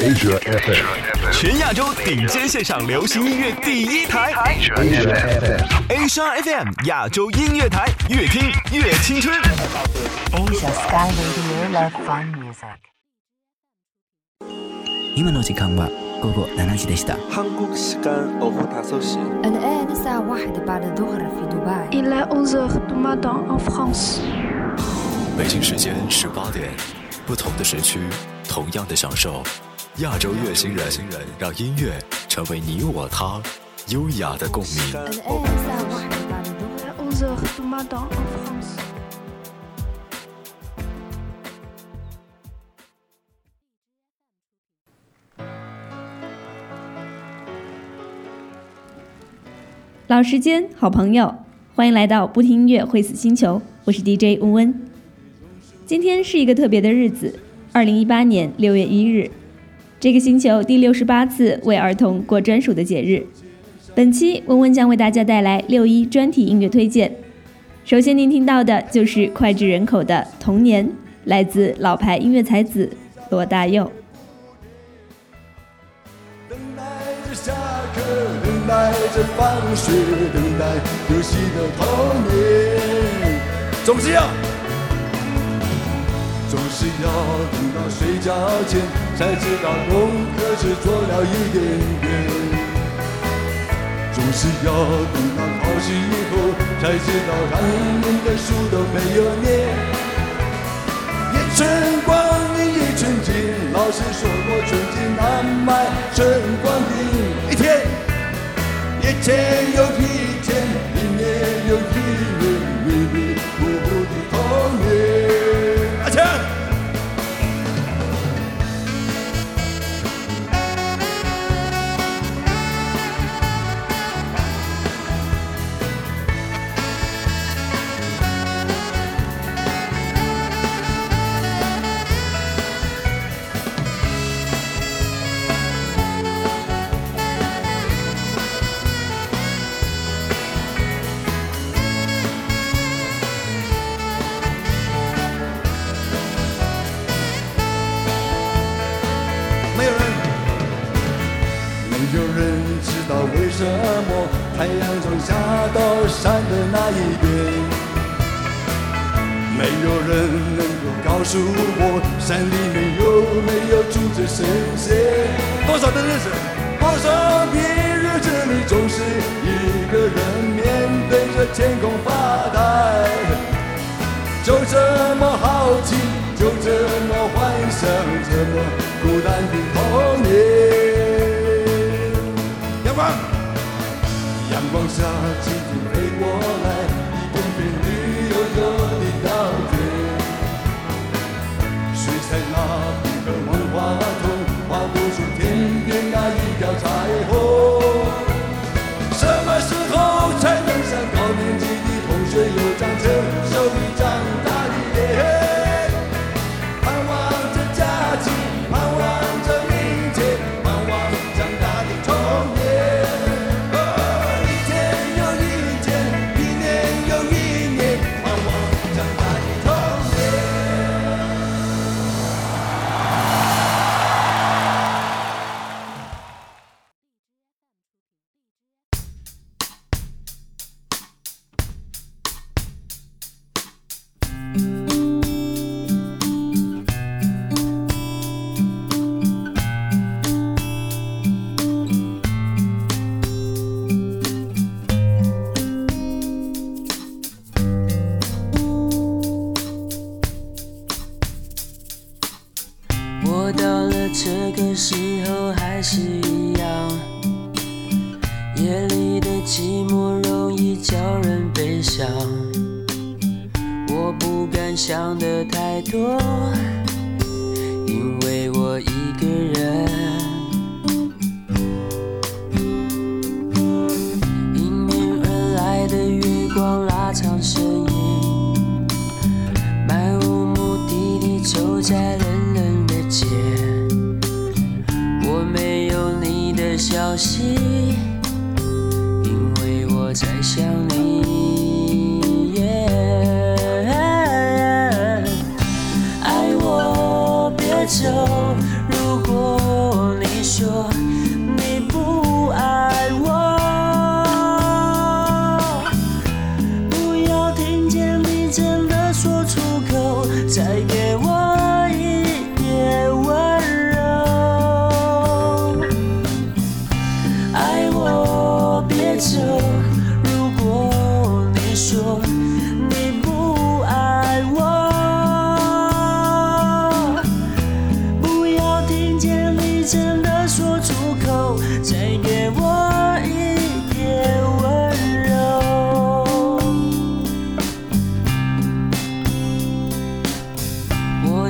Asia FM，全亚洲顶尖线上流行音乐第一台。Asia FM，亚洲音乐台，越听越青春。Asia Sky Radio Love Fun Music。今の時間は午後7時でした。韓国時間午後5時。An air is a wild bird to her in Dubai. Il est onze heures du matin en France. 北京时间十八点，不同的时区，同样的享受。亚洲乐星人，星人让音乐成为你我他优雅的共鸣。老时间，好朋友，欢迎来到不听音乐会死星球，我是 DJ 温温。今天是一个特别的日子，二零一八年六月一日，这个星球第六十八次为儿童过专属的节日。本期温温将为大家带来六一专题音乐推荐。首先您听到的就是脍炙人口的《童年》，来自老牌音乐才子罗大佑。等待着下课，等待着放学，等待游戏的童年。总是要，总是要等到睡觉前才知道功课只做了一点点。总是要等到考试以后才知道当年的书都没有念。一寸光阴一寸金，老师说过寸金难买寸光阴。一天，一天又一天，有人知道为什么太阳从下到山的那一边。没有人能够告诉我，山里面有没有住着神仙？多少的日子，多少的日子里，总是一个人面对着天空发呆。就这么好奇，就这么幻想，这么孤单的童年。阳光下蜻蜓飞过来，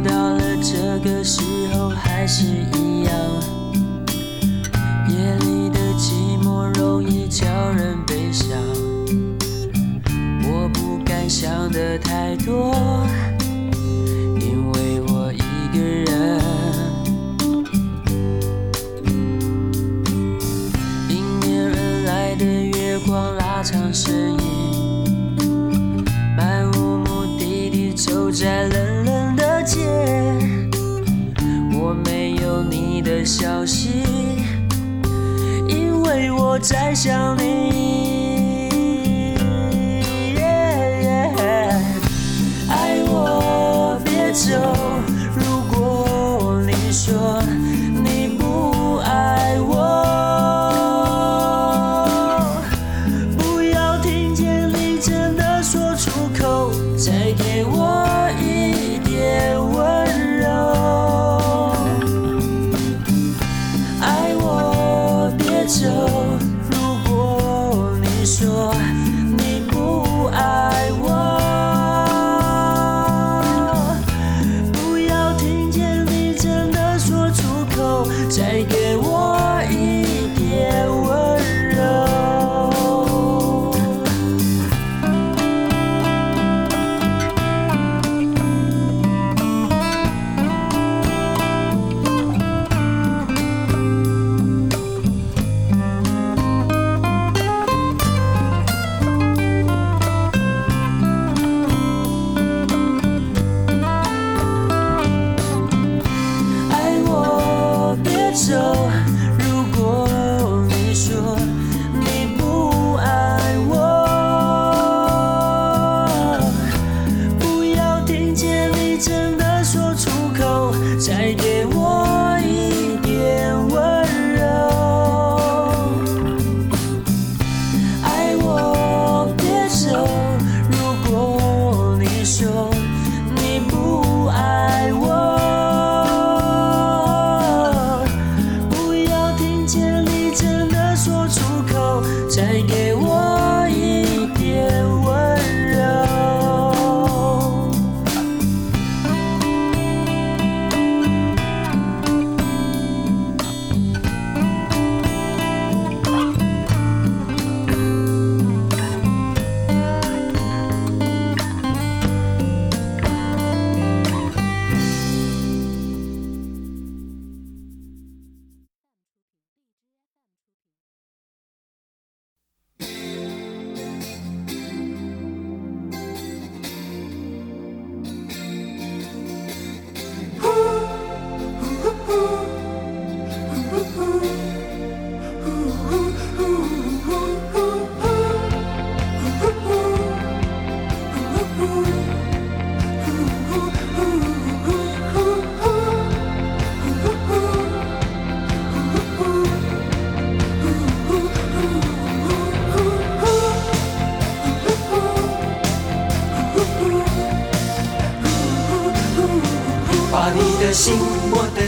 到了这个时候还是一样。夜里的寂寞容易叫人悲伤。我不敢想的太多。消息，因为我在想你。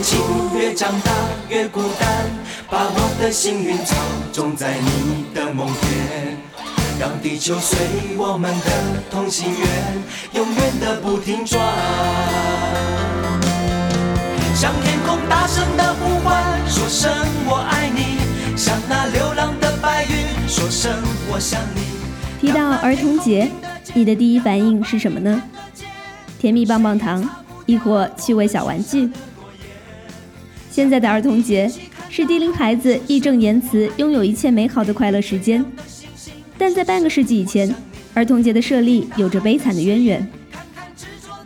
年轻越长大越孤单，把我的幸运草种在你的梦田，让地球随我们的同心圆，永远的不停转。向天空大声的呼唤，说声我爱你，向那流浪的白云说声我想你。提到儿童节，你的第一反应是什么呢？甜蜜棒棒糖，亦或趣味小玩具？现在的儿童节是低龄孩子义正言辞拥有一切美好的快乐时间，但在半个世纪以前，儿童节的设立有着悲惨的渊源。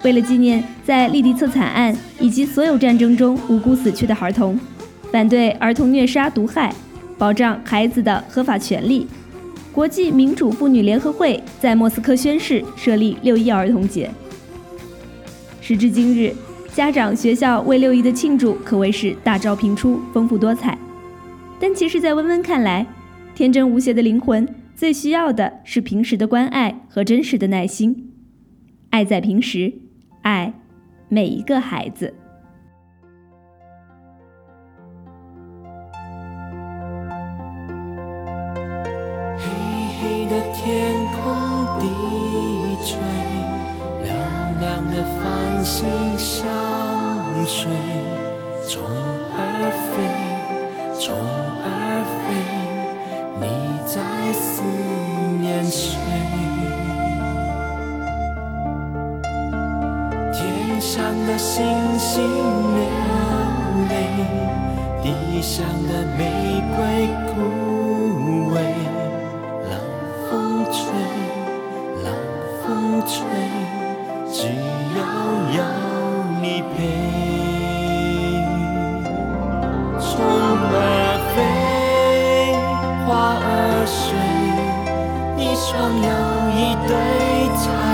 为了纪念在利迪策惨案以及所有战争中无辜死去的儿童，反对儿童虐杀毒害，保障孩子的合法权利，国际民主妇女联合会在莫斯科宣誓设立六一儿童节。时至今日，家长、学校为六一的庆祝可谓是大招频出，丰富多彩。但其实，在温温看来，天真无邪的灵魂最需要的是平时的关爱和真实的耐心。爱在平时，爱每一个孩子。随，虫儿飞，虫儿飞，你在思念谁？天上的星星流泪，地上的玫瑰枯萎。冷风吹，冷风吹，只你双有一对才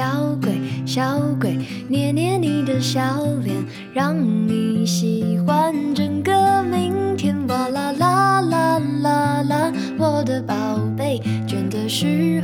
小鬼，小鬼，捏捏你的小脸，让你喜欢整个明天。哇啦啦啦啦啦，我的宝贝，倦的时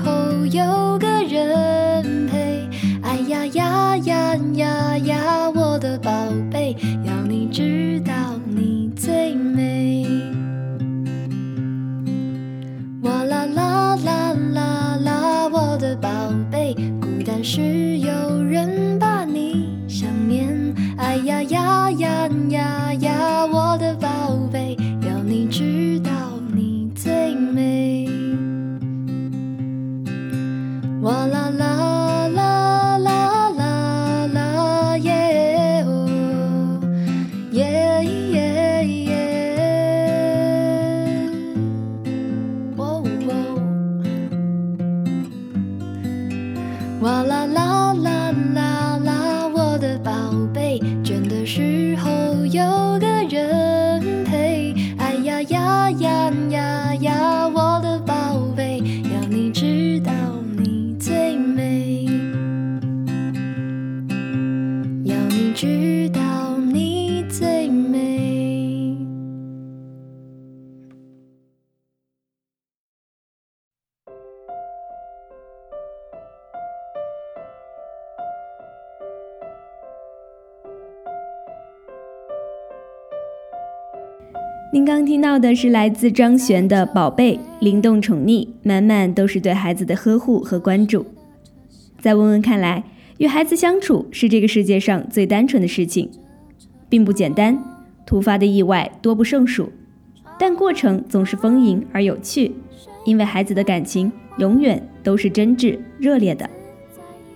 刚听到的是来自张悬的《宝贝》，灵动宠溺，满满都是对孩子的呵护和关注。在温温看来，与孩子相处是这个世界上最单纯的事情，并不简单，突发的意外多不胜数，但过程总是丰盈而有趣，因为孩子的感情永远都是真挚热烈的。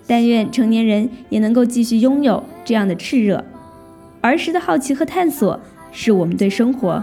但愿成年人也能够继续拥有这样的炽热，儿时的好奇和探索，是我们对生活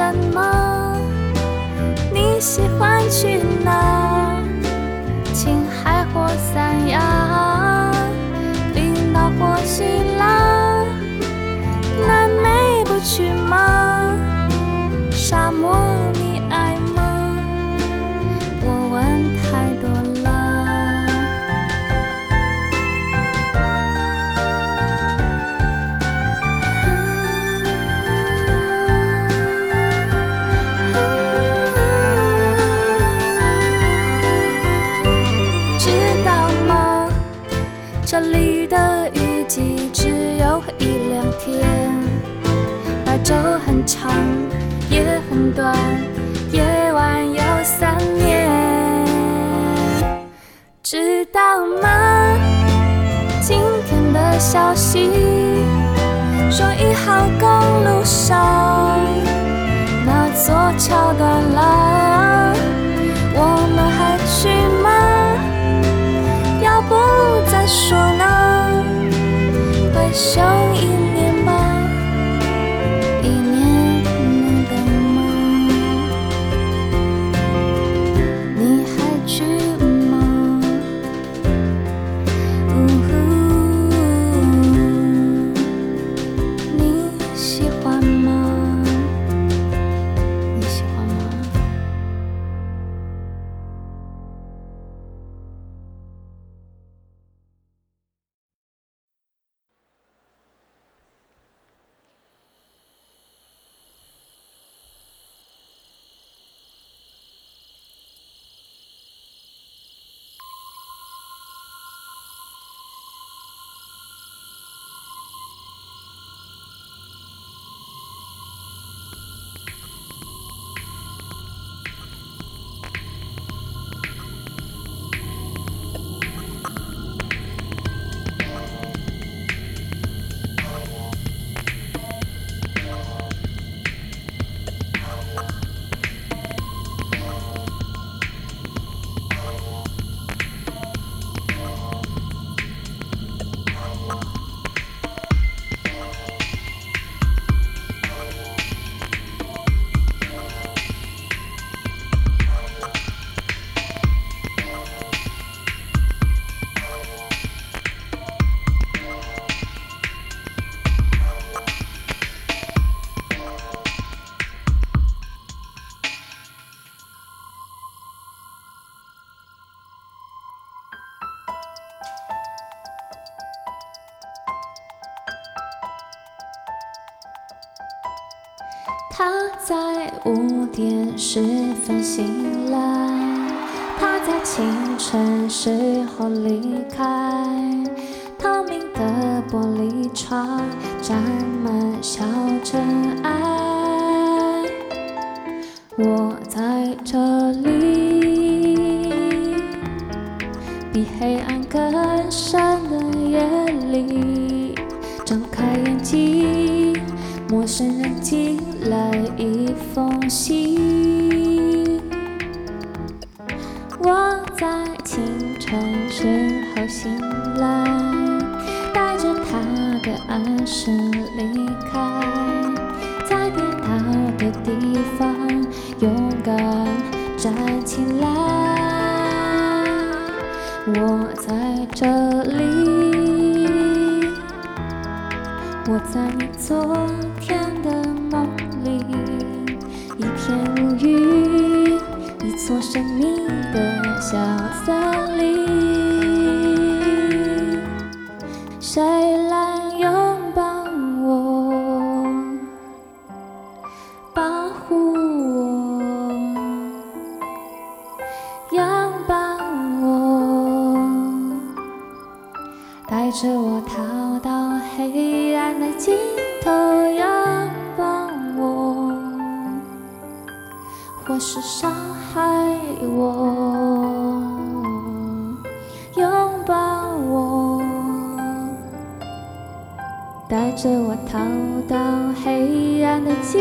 什么？你喜欢去哪？青海或三亚，消息说一号公路上那座桥断了，我们还去吗？要不再说呢？回首一年他在五点十分醒来，他在清晨时候离开。透明的玻璃窗沾满小尘埃，的一封信，我在清晨时候醒来，带着他的暗示离开，在跌倒的地方勇敢站起来。我在这里，我在你昨天，一片乌云，一座神秘的小森带着我逃到黑暗的尽